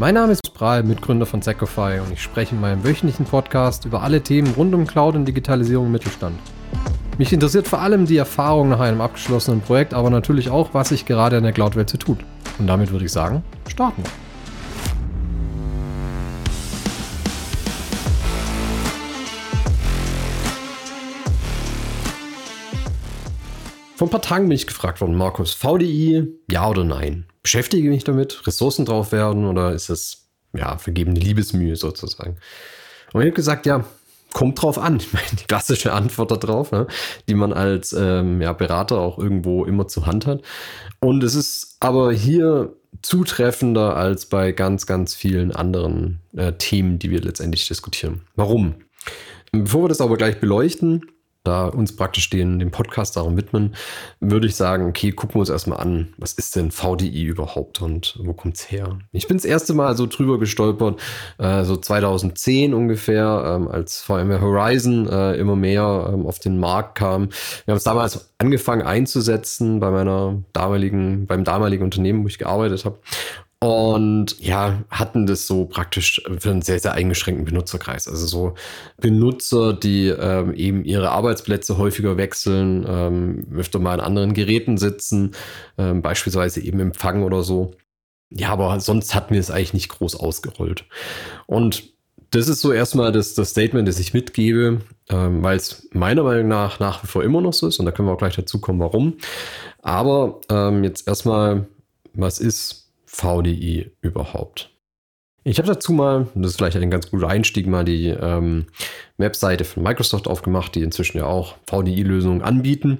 Mein Name ist Bral, Mitgründer von Secofy und ich spreche in meinem wöchentlichen Podcast über alle Themen rund um Cloud und Digitalisierung im Mittelstand. Mich interessiert vor allem die Erfahrung nach einem abgeschlossenen Projekt, aber natürlich auch, was sich gerade in der Cloud-Welt so tut. Und damit würde ich sagen, starten. Vor ein paar Tagen bin ich gefragt worden, Markus, VDI, ja oder nein? Beschäftige mich damit? Ressourcen drauf werden oder ist es ja vergebene Liebesmühe sozusagen? Und ich habe gesagt, ja, kommt drauf an. Ich meine, die klassische Antwort darauf, ne, die man als ähm, ja, Berater auch irgendwo immer zur Hand hat. Und es ist aber hier zutreffender als bei ganz, ganz vielen anderen äh, Themen, die wir letztendlich diskutieren. Warum? Bevor wir das aber gleich beleuchten, da uns praktisch den, den Podcast darum widmen, würde ich sagen, okay, gucken wir uns erstmal an, was ist denn VDI überhaupt und wo kommt es her? Ich bin das erste Mal so drüber gestolpert, äh, so 2010 ungefähr, ähm, als VMware Horizon äh, immer mehr ähm, auf den Markt kam. Wir haben es damals angefangen einzusetzen bei meiner damaligen, beim damaligen Unternehmen, wo ich gearbeitet habe. Und ja, hatten das so praktisch für einen sehr, sehr eingeschränkten Benutzerkreis. Also so Benutzer, die ähm, eben ihre Arbeitsplätze häufiger wechseln, ähm, öfter mal an anderen Geräten sitzen, ähm, beispielsweise eben Empfang oder so. Ja, aber sonst hatten wir es eigentlich nicht groß ausgerollt. Und das ist so erstmal das, das Statement, das ich mitgebe, ähm, weil es meiner Meinung nach nach wie vor immer noch so ist. Und da können wir auch gleich dazu kommen, warum. Aber ähm, jetzt erstmal, was ist VDI überhaupt? Ich habe dazu mal, das ist vielleicht ein ganz guter Einstieg, mal die ähm, Webseite von Microsoft aufgemacht, die inzwischen ja auch VDI-Lösungen anbieten.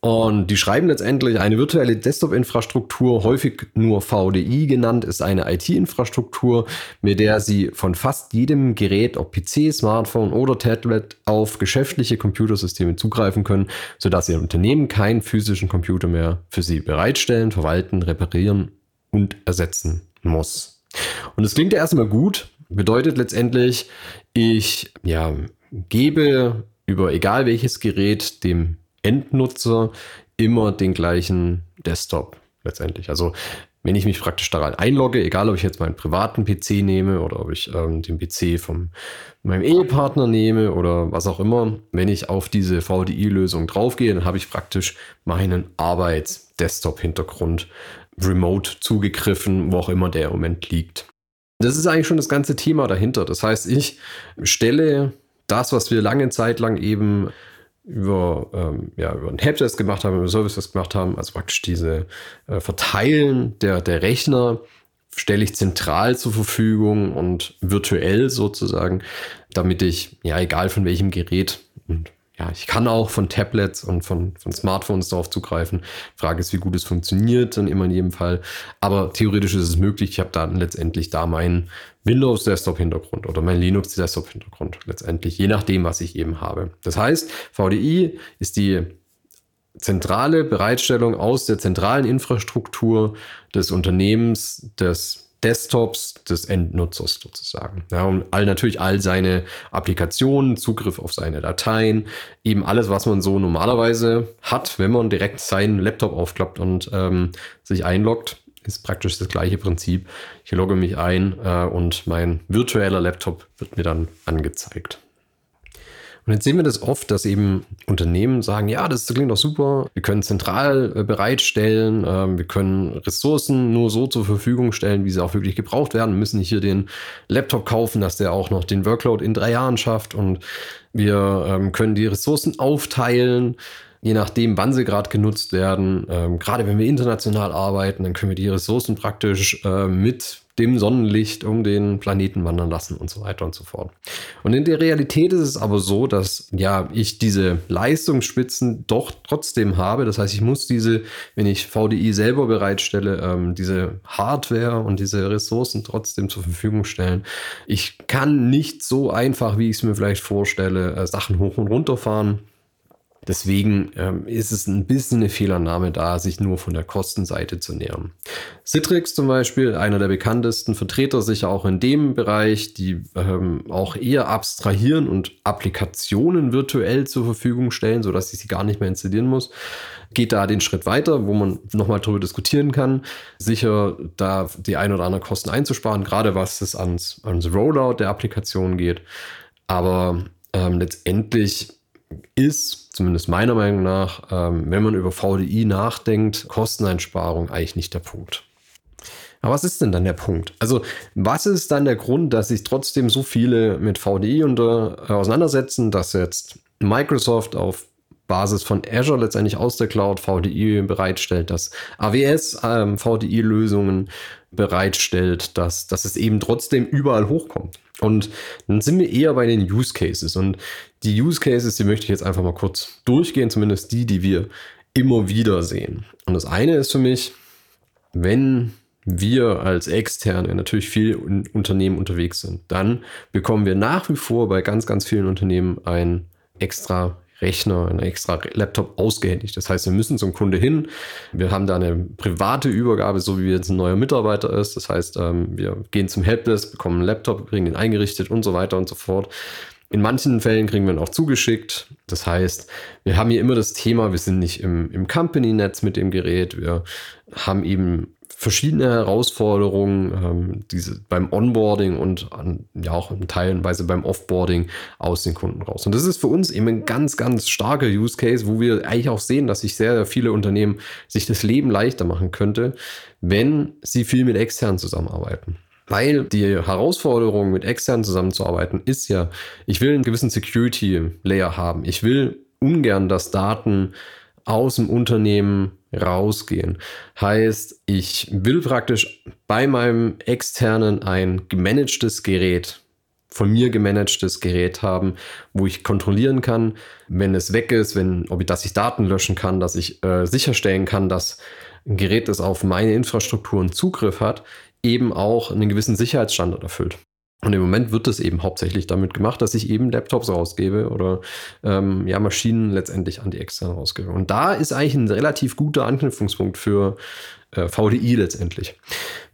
Und die schreiben letztendlich, eine virtuelle Desktop-Infrastruktur, häufig nur VDI genannt, ist eine IT-Infrastruktur, mit der Sie von fast jedem Gerät, ob PC, Smartphone oder Tablet, auf geschäftliche Computersysteme zugreifen können, sodass Ihr Unternehmen keinen physischen Computer mehr für Sie bereitstellen, verwalten, reparieren und ersetzen muss. Und es klingt ja erstmal gut, bedeutet letztendlich, ich ja, gebe über egal welches Gerät dem Endnutzer immer den gleichen Desktop letztendlich. Also wenn ich mich praktisch daran einlogge, egal ob ich jetzt meinen privaten PC nehme oder ob ich ähm, den PC von meinem Ehepartner nehme oder was auch immer, wenn ich auf diese VDI-Lösung draufgehe, dann habe ich praktisch meinen Arbeits-Desktop-Hintergrund remote zugegriffen, wo auch immer der im Moment liegt. Das ist eigentlich schon das ganze Thema dahinter. Das heißt, ich stelle das, was wir lange Zeit lang eben über, ähm, ja, über einen Helpdesk gemacht haben, über Services gemacht haben, also praktisch diese äh, Verteilen der, der Rechner, stelle ich zentral zur Verfügung und virtuell sozusagen, damit ich, ja, egal von welchem Gerät und ja, ich kann auch von Tablets und von, von Smartphones darauf zugreifen. Frage ist, wie gut es funktioniert, dann immer in jedem Fall. Aber theoretisch ist es möglich. Ich habe dann letztendlich da meinen Windows Desktop Hintergrund oder meinen Linux Desktop Hintergrund. Letztendlich, je nachdem, was ich eben habe. Das heißt, VDI ist die zentrale Bereitstellung aus der zentralen Infrastruktur des Unternehmens, des Desktops des Endnutzers sozusagen. Ja, und all, natürlich all seine Applikationen, Zugriff auf seine Dateien, eben alles, was man so normalerweise hat, wenn man direkt seinen Laptop aufklappt und ähm, sich einloggt, ist praktisch das gleiche Prinzip. Ich logge mich ein äh, und mein virtueller Laptop wird mir dann angezeigt. Und jetzt sehen wir das oft, dass eben Unternehmen sagen, ja, das klingt doch super, wir können zentral äh, bereitstellen, äh, wir können Ressourcen nur so zur Verfügung stellen, wie sie auch wirklich gebraucht werden, wir müssen nicht hier den Laptop kaufen, dass der auch noch den Workload in drei Jahren schafft und wir ähm, können die Ressourcen aufteilen je nachdem, wann sie gerade genutzt werden. Ähm, gerade wenn wir international arbeiten, dann können wir die Ressourcen praktisch äh, mit dem Sonnenlicht um den Planeten wandern lassen und so weiter und so fort. Und in der Realität ist es aber so, dass ja ich diese Leistungsspitzen doch trotzdem habe. Das heißt, ich muss diese, wenn ich VDI selber bereitstelle, ähm, diese Hardware und diese Ressourcen trotzdem zur Verfügung stellen. Ich kann nicht so einfach, wie ich es mir vielleicht vorstelle, äh, Sachen hoch und runter fahren Deswegen ähm, ist es ein bisschen eine Fehlannahme da, sich nur von der Kostenseite zu nähern. Citrix zum Beispiel, einer der bekanntesten Vertreter sicher auch in dem Bereich, die ähm, auch eher abstrahieren und Applikationen virtuell zur Verfügung stellen, sodass ich sie gar nicht mehr installieren muss, geht da den Schritt weiter, wo man nochmal darüber diskutieren kann, sicher da die ein oder anderen Kosten einzusparen, gerade was es ans, ans Rollout der Applikation geht. Aber ähm, letztendlich ist, zumindest meiner Meinung nach, ähm, wenn man über VDI nachdenkt, Kosteneinsparung eigentlich nicht der Punkt. Aber was ist denn dann der Punkt? Also, was ist dann der Grund, dass sich trotzdem so viele mit VDI unter, äh, auseinandersetzen, dass jetzt Microsoft auf Basis von Azure letztendlich aus der Cloud VDI bereitstellt, dass AWS ähm, VDI-Lösungen bereitstellt, dass, dass es eben trotzdem überall hochkommt. Und dann sind wir eher bei den Use Cases. Und die Use Cases, die möchte ich jetzt einfach mal kurz durchgehen, zumindest die, die wir immer wieder sehen. Und das eine ist für mich, wenn wir als Externe natürlich viel in Unternehmen unterwegs sind, dann bekommen wir nach wie vor bei ganz, ganz vielen Unternehmen ein extra Rechner, ein extra Laptop ausgehändigt. Das heißt, wir müssen zum Kunde hin. Wir haben da eine private Übergabe, so wie jetzt ein neuer Mitarbeiter ist. Das heißt, ähm, wir gehen zum Helpdesk, bekommen einen Laptop, kriegen den eingerichtet und so weiter und so fort. In manchen Fällen kriegen wir ihn auch zugeschickt. Das heißt, wir haben hier immer das Thema, wir sind nicht im, im Company-Netz mit dem Gerät. Wir haben eben verschiedene Herausforderungen, ähm, diese beim Onboarding und an, ja auch in Teilenweise beim Offboarding aus den Kunden raus. Und das ist für uns eben ein ganz, ganz starker Use Case, wo wir eigentlich auch sehen, dass sich sehr, sehr viele Unternehmen sich das Leben leichter machen könnte, wenn sie viel mit externen zusammenarbeiten. Weil die Herausforderung, mit externen zusammenzuarbeiten, ist ja, ich will einen gewissen Security-Layer haben. Ich will ungern, dass Daten aus dem Unternehmen rausgehen. Heißt, ich will praktisch bei meinem externen ein gemanagtes Gerät, von mir gemanagtes Gerät haben, wo ich kontrollieren kann, wenn es weg ist, wenn, ob ich, dass ich Daten löschen kann, dass ich äh, sicherstellen kann, dass ein Gerät, das auf meine Infrastruktur einen Zugriff hat, eben auch einen gewissen Sicherheitsstandard erfüllt. Und im Moment wird es eben hauptsächlich damit gemacht, dass ich eben Laptops rausgebe oder ähm, ja, Maschinen letztendlich an die externen rausgebe. Und da ist eigentlich ein relativ guter Anknüpfungspunkt für äh, VDI letztendlich.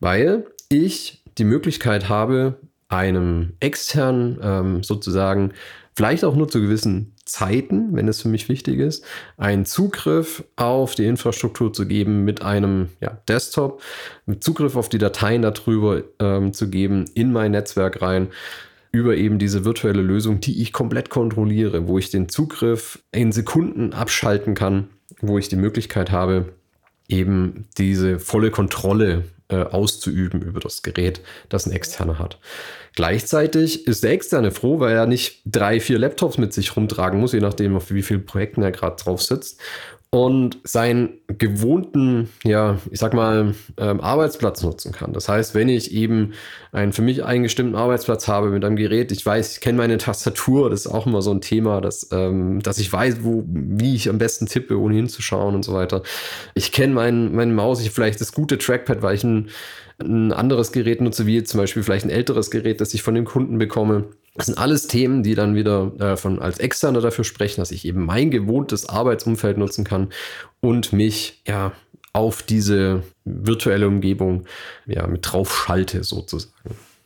Weil ich die Möglichkeit habe, einem externen ähm, sozusagen vielleicht auch nur zu gewissen Zeiten, wenn es für mich wichtig ist, einen Zugriff auf die Infrastruktur zu geben mit einem ja, Desktop, mit Zugriff auf die Dateien darüber ähm, zu geben in mein Netzwerk rein über eben diese virtuelle Lösung, die ich komplett kontrolliere, wo ich den Zugriff in Sekunden abschalten kann, wo ich die Möglichkeit habe, eben diese volle Kontrolle äh, auszuüben über das Gerät, das ein externer hat. Gleichzeitig ist der externe froh, weil er nicht drei, vier Laptops mit sich rumtragen muss, je nachdem, auf wie vielen Projekten er gerade drauf sitzt und seinen gewohnten, ja, ich sag mal, ähm, Arbeitsplatz nutzen kann. Das heißt, wenn ich eben einen für mich eingestimmten Arbeitsplatz habe mit einem Gerät, ich weiß, ich kenne meine Tastatur, das ist auch immer so ein Thema, dass, ähm, dass ich weiß, wo, wie ich am besten tippe, ohne hinzuschauen und so weiter. Ich kenne meinen mein Maus, ich vielleicht das gute Trackpad, weil ich ein, ein anderes Gerät nutze, wie zum Beispiel vielleicht ein älteres Gerät, das ich von dem Kunden bekomme. Das sind alles Themen, die dann wieder äh, von als Externer dafür sprechen, dass ich eben mein gewohntes Arbeitsumfeld nutzen kann und mich ja auf diese virtuelle Umgebung ja mit drauf schalte sozusagen.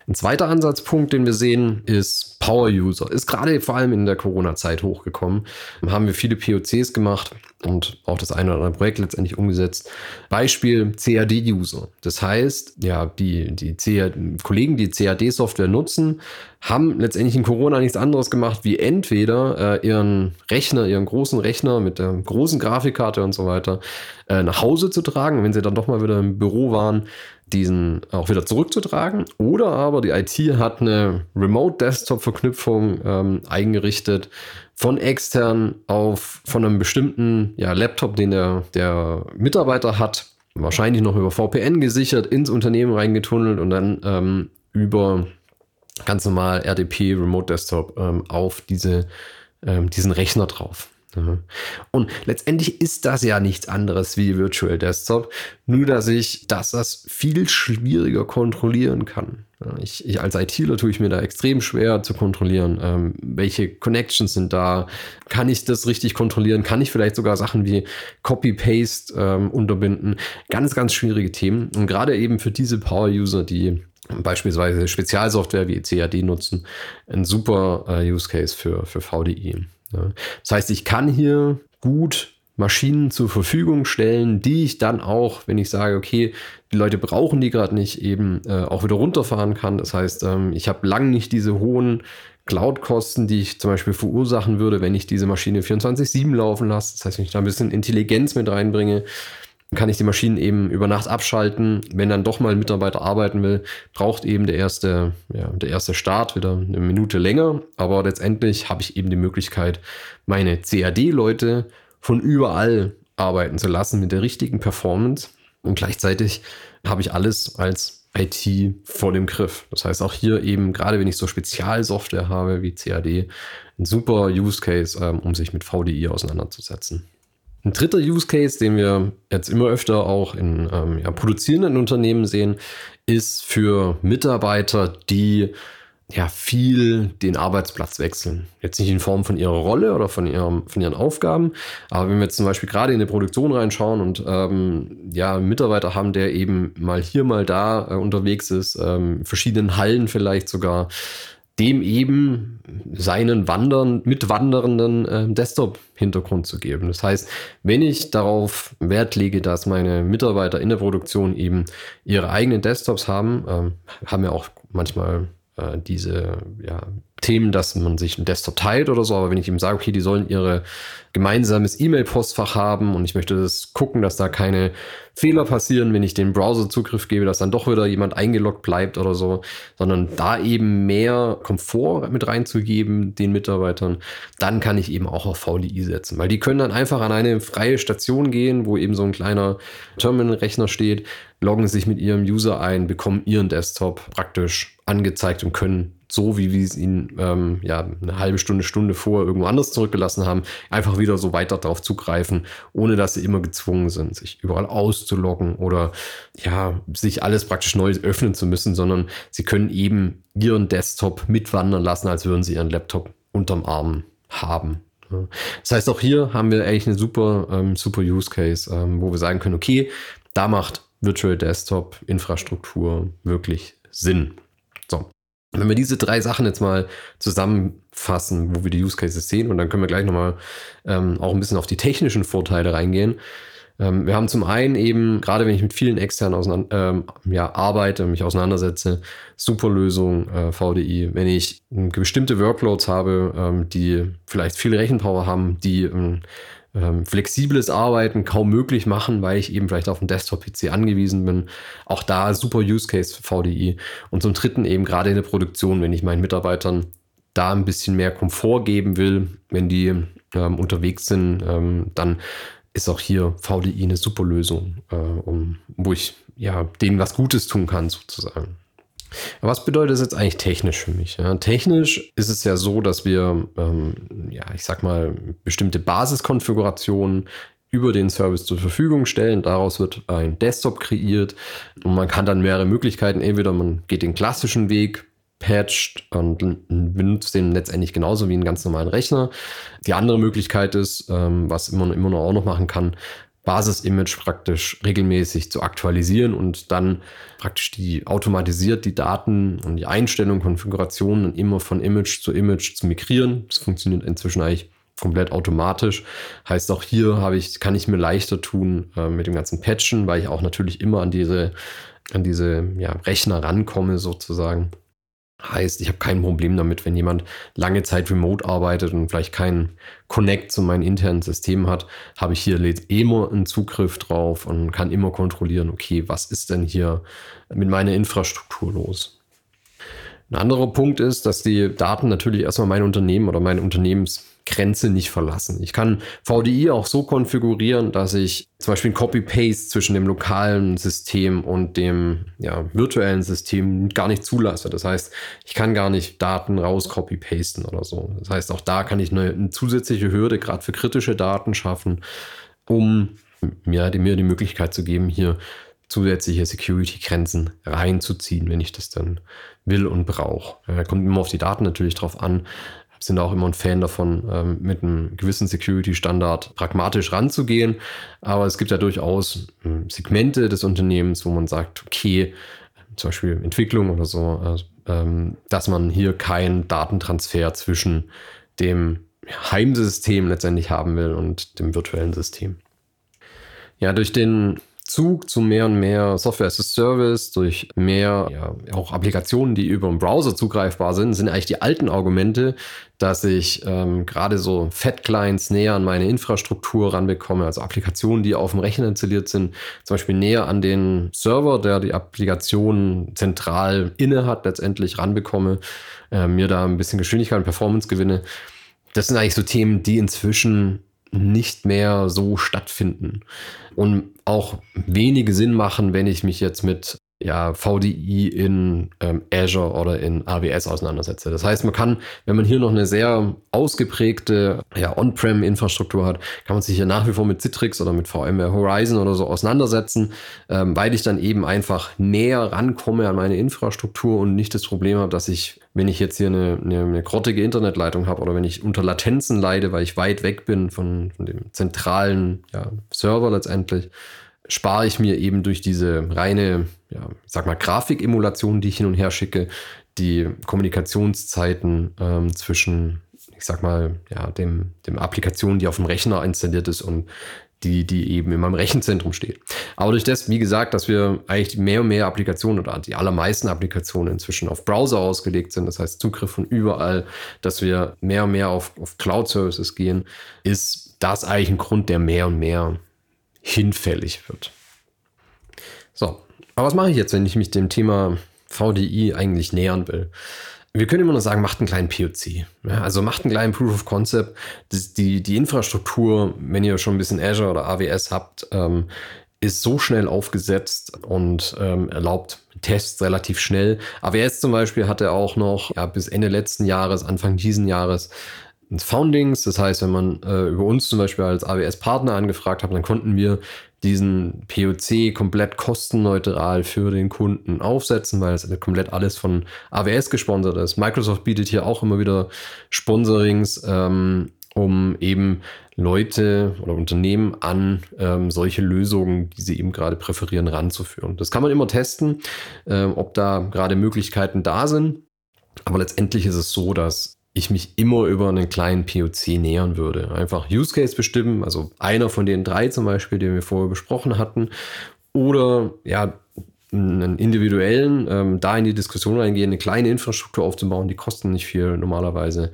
Ein zweiter Ansatzpunkt, den wir sehen, ist Power User. Ist gerade vor allem in der Corona-Zeit hochgekommen. Haben wir viele POCs gemacht und auch das eine oder andere Projekt letztendlich umgesetzt. Beispiel CAD-User. Das heißt, ja, die, die CAD, Kollegen, die CAD-Software nutzen, haben letztendlich in Corona nichts anderes gemacht, wie entweder äh, ihren Rechner, ihren großen Rechner mit der großen Grafikkarte und so weiter äh, nach Hause zu tragen, wenn sie dann doch mal wieder im Büro waren, diesen auch wieder zurückzutragen. Oder aber die IT hat eine Remote-Desktop-Verknüpfung ähm, eingerichtet von extern auf von einem bestimmten ja, Laptop, den der, der Mitarbeiter hat, wahrscheinlich noch über VPN gesichert, ins Unternehmen reingetunnelt und dann ähm, über ganz normal RDP Remote Desktop ähm, auf diese, ähm, diesen Rechner drauf. Und letztendlich ist das ja nichts anderes wie Virtual Desktop, nur dass ich dass das viel schwieriger kontrollieren kann. Ich, ich als ITler tue ich mir da extrem schwer zu kontrollieren, ähm, welche Connections sind da, kann ich das richtig kontrollieren, kann ich vielleicht sogar Sachen wie Copy-Paste ähm, unterbinden. Ganz, ganz schwierige Themen. Und gerade eben für diese Power-User, die beispielsweise Spezialsoftware wie CAD nutzen, ein super äh, Use Case für, für VDI. Das heißt, ich kann hier gut Maschinen zur Verfügung stellen, die ich dann auch, wenn ich sage, okay, die Leute brauchen die gerade nicht, eben äh, auch wieder runterfahren kann. Das heißt, ähm, ich habe lang nicht diese hohen Cloud-Kosten, die ich zum Beispiel verursachen würde, wenn ich diese Maschine 24-7 laufen lasse. Das heißt, wenn ich da ein bisschen Intelligenz mit reinbringe, kann ich die Maschinen eben über Nacht abschalten. Wenn dann doch mal ein Mitarbeiter arbeiten will, braucht eben der erste, ja, der erste Start wieder eine Minute länger. Aber letztendlich habe ich eben die Möglichkeit, meine CAD-Leute von überall arbeiten zu lassen mit der richtigen Performance. Und gleichzeitig habe ich alles als IT vor dem Griff. Das heißt auch hier eben, gerade wenn ich so Spezialsoftware habe wie CAD, ein super Use Case, ähm, um sich mit VDI auseinanderzusetzen. Ein dritter Use Case, den wir jetzt immer öfter auch in ähm, ja, produzierenden Unternehmen sehen, ist für Mitarbeiter, die ja viel den Arbeitsplatz wechseln. Jetzt nicht in Form von ihrer Rolle oder von, ihrem, von ihren Aufgaben, aber wenn wir jetzt zum Beispiel gerade in eine Produktion reinschauen und ähm, ja, einen Mitarbeiter haben, der eben mal hier, mal da äh, unterwegs ist, ähm, verschiedenen Hallen vielleicht sogar, dem eben seinen Wandern, mitwandernden äh, Desktop-Hintergrund zu geben. Das heißt, wenn ich darauf Wert lege, dass meine Mitarbeiter in der Produktion eben ihre eigenen Desktops haben, ähm, haben ja auch manchmal äh, diese ja, Themen, dass man sich einen Desktop teilt oder so, aber wenn ich ihm sage, okay, die sollen ihre gemeinsames E-Mail-Postfach haben und ich möchte das gucken, dass da keine Fehler passieren, wenn ich den Browser Zugriff gebe, dass dann doch wieder jemand eingeloggt bleibt oder so, sondern da eben mehr Komfort mit reinzugeben den Mitarbeitern, dann kann ich eben auch auf VDI setzen, weil die können dann einfach an eine freie Station gehen, wo eben so ein kleiner Terminal-Rechner steht, loggen sich mit ihrem User ein, bekommen ihren Desktop praktisch angezeigt und können so, wie wir es ihn ähm, ja eine halbe Stunde, Stunde vor irgendwo anders zurückgelassen haben, einfach wieder so weiter darauf zugreifen, ohne dass sie immer gezwungen sind, sich überall auszuloggen oder ja, sich alles praktisch neu öffnen zu müssen, sondern sie können eben ihren Desktop mitwandern lassen, als würden sie ihren Laptop unterm Arm haben. Das heißt, auch hier haben wir eigentlich eine super, ähm, super Use Case, ähm, wo wir sagen können, okay, da macht Virtual Desktop Infrastruktur wirklich Sinn. So. Wenn wir diese drei Sachen jetzt mal zusammenfassen, wo wir die Use Cases sehen, und dann können wir gleich nochmal ähm, auch ein bisschen auf die technischen Vorteile reingehen. Ähm, wir haben zum einen eben, gerade wenn ich mit vielen externen ähm, ja, arbeite, mich auseinandersetze, super Lösung äh, VDI. Wenn ich ähm, bestimmte Workloads habe, ähm, die vielleicht viel Rechenpower haben, die ähm, flexibles Arbeiten kaum möglich machen, weil ich eben vielleicht auf dem Desktop-PC angewiesen bin. Auch da super Use Case für VDI. Und zum Dritten eben gerade in der Produktion, wenn ich meinen Mitarbeitern da ein bisschen mehr Komfort geben will, wenn die ähm, unterwegs sind, ähm, dann ist auch hier VDI eine super Lösung, äh, um, wo ich ja denen was Gutes tun kann, sozusagen. Was bedeutet das jetzt eigentlich technisch für mich? Ja, technisch ist es ja so, dass wir, ähm, ja, ich sag mal, bestimmte Basiskonfigurationen über den Service zur Verfügung stellen. Daraus wird ein Desktop kreiert und man kann dann mehrere Möglichkeiten. Entweder man geht den klassischen Weg, patcht und benutzt den letztendlich genauso wie einen ganz normalen Rechner. Die andere Möglichkeit ist, ähm, was man immer noch auch noch machen kann, Basis-Image praktisch regelmäßig zu aktualisieren und dann praktisch die automatisiert die Daten und die Einstellungen, Konfigurationen immer von Image zu Image zu migrieren. Das funktioniert inzwischen eigentlich komplett automatisch. Heißt auch hier habe ich, kann ich mir leichter tun äh, mit dem ganzen Patchen, weil ich auch natürlich immer an diese, an diese ja, Rechner rankomme sozusagen. Heißt, ich habe kein Problem damit, wenn jemand lange Zeit remote arbeitet und vielleicht keinen Connect zu meinen internen Systemen hat, habe ich hier immer einen Zugriff drauf und kann immer kontrollieren, okay, was ist denn hier mit meiner Infrastruktur los? Ein anderer Punkt ist, dass die Daten natürlich erstmal mein Unternehmen oder mein Unternehmens Grenze nicht verlassen. Ich kann VDI auch so konfigurieren, dass ich zum Beispiel ein Copy-Paste zwischen dem lokalen System und dem ja, virtuellen System gar nicht zulasse. Das heißt, ich kann gar nicht Daten raus copy-pasten oder so. Das heißt, auch da kann ich eine, eine zusätzliche Hürde gerade für kritische Daten schaffen, um mir, mir die Möglichkeit zu geben, hier zusätzliche Security-Grenzen reinzuziehen, wenn ich das dann will und brauche. Äh, kommt immer auf die Daten natürlich drauf an. Sind auch immer ein Fan davon, ähm, mit einem gewissen Security-Standard pragmatisch ranzugehen. Aber es gibt ja durchaus ähm, Segmente des Unternehmens, wo man sagt, okay, zum Beispiel Entwicklung oder so, äh, ähm, dass man hier keinen Datentransfer zwischen dem Heimsystem letztendlich haben will und dem virtuellen System. Ja, durch den Zug zu mehr und mehr Software as a Service, durch mehr ja, auch Applikationen, die über den Browser zugreifbar sind, sind eigentlich die alten Argumente, dass ich ähm, gerade so Fat-Clients näher an meine Infrastruktur ranbekomme, also Applikationen, die auf dem Rechner installiert sind, zum Beispiel näher an den Server, der die Applikation zentral inne hat, letztendlich ranbekomme, äh, mir da ein bisschen Geschwindigkeit und Performance gewinne. Das sind eigentlich so Themen, die inzwischen nicht mehr so stattfinden. Und auch wenige Sinn machen, wenn ich mich jetzt mit ja, VDI in ähm, Azure oder in AWS auseinandersetze. Das heißt, man kann, wenn man hier noch eine sehr ausgeprägte ja, On-Prem-Infrastruktur hat, kann man sich hier nach wie vor mit Citrix oder mit VMware Horizon oder so auseinandersetzen, ähm, weil ich dann eben einfach näher rankomme an meine Infrastruktur und nicht das Problem habe, dass ich, wenn ich jetzt hier eine, eine, eine grottige Internetleitung habe oder wenn ich unter Latenzen leide, weil ich weit weg bin von, von dem zentralen ja, Server letztendlich, spare ich mir eben durch diese reine, ja, sag mal, Grafikemulation, die ich hin und her schicke, die Kommunikationszeiten ähm, zwischen, ich sag mal, ja, dem, dem Applikation, die auf dem Rechner installiert ist und die, die eben in meinem Rechenzentrum steht. Aber durch das, wie gesagt, dass wir eigentlich mehr und mehr Applikationen oder die allermeisten Applikationen inzwischen auf Browser ausgelegt sind, das heißt Zugriff von überall, dass wir mehr und mehr auf, auf Cloud-Services gehen, ist das eigentlich ein Grund, der mehr und mehr hinfällig wird. So, aber was mache ich jetzt, wenn ich mich dem Thema VDI eigentlich nähern will? Wir können immer nur sagen, macht einen kleinen POC. Ja, also macht einen kleinen Proof of Concept. Die, die Infrastruktur, wenn ihr schon ein bisschen Azure oder AWS habt, ähm, ist so schnell aufgesetzt und ähm, erlaubt Tests relativ schnell. AWS zum Beispiel hatte auch noch ja, bis Ende letzten Jahres, Anfang diesen Jahres Foundings. Das heißt, wenn man äh, über uns zum Beispiel als AWS-Partner angefragt hat, dann konnten wir diesen POC komplett kostenneutral für den Kunden aufsetzen, weil es komplett alles von AWS gesponsert ist. Microsoft bietet hier auch immer wieder Sponsorings, ähm, um eben Leute oder Unternehmen an ähm, solche Lösungen, die sie eben gerade präferieren, ranzuführen. Das kann man immer testen, äh, ob da gerade Möglichkeiten da sind. Aber letztendlich ist es so, dass ich mich immer über einen kleinen POC nähern würde. Einfach Use Case bestimmen, also einer von den drei zum Beispiel, die wir vorher besprochen hatten, oder ja, einen individuellen, ähm, da in die Diskussion reingehen, eine kleine Infrastruktur aufzubauen, die kosten nicht viel normalerweise.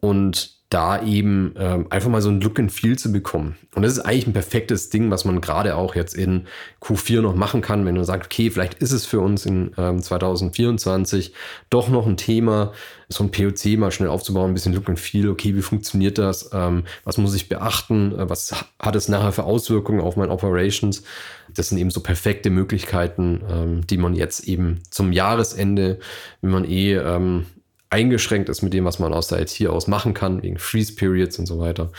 Und da eben ähm, einfach mal so ein Look and Feel zu bekommen. Und das ist eigentlich ein perfektes Ding, was man gerade auch jetzt in Q4 noch machen kann, wenn man sagt, okay, vielleicht ist es für uns in ähm, 2024 doch noch ein Thema, so ein POC mal schnell aufzubauen, ein bisschen Look and Feel, okay, wie funktioniert das, ähm, was muss ich beachten, äh, was hat es nachher für Auswirkungen auf mein Operations. Das sind eben so perfekte Möglichkeiten, ähm, die man jetzt eben zum Jahresende, wenn man eh ähm, eingeschränkt ist mit dem, was man aus der IT aus machen kann, wegen Freeze Periods und so weiter,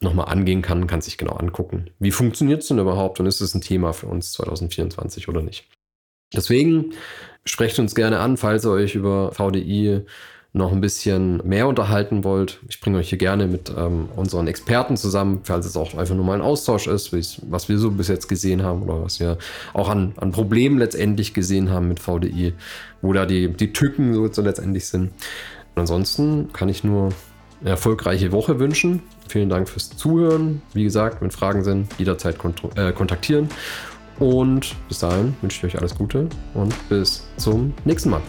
nochmal angehen kann, kann sich genau angucken. Wie funktioniert es denn überhaupt und ist es ein Thema für uns 2024 oder nicht? Deswegen sprecht uns gerne an, falls ihr euch über VDI noch ein bisschen mehr unterhalten wollt, ich bringe euch hier gerne mit ähm, unseren Experten zusammen, falls es auch einfach nur mal ein Austausch ist, was wir so bis jetzt gesehen haben oder was wir auch an, an Problemen letztendlich gesehen haben mit VDI, wo da die, die Tücken so, so letztendlich sind. Und ansonsten kann ich nur eine erfolgreiche Woche wünschen. Vielen Dank fürs Zuhören. Wie gesagt, wenn Fragen sind, jederzeit äh, kontaktieren. Und bis dahin wünsche ich euch alles Gute und bis zum nächsten Mal.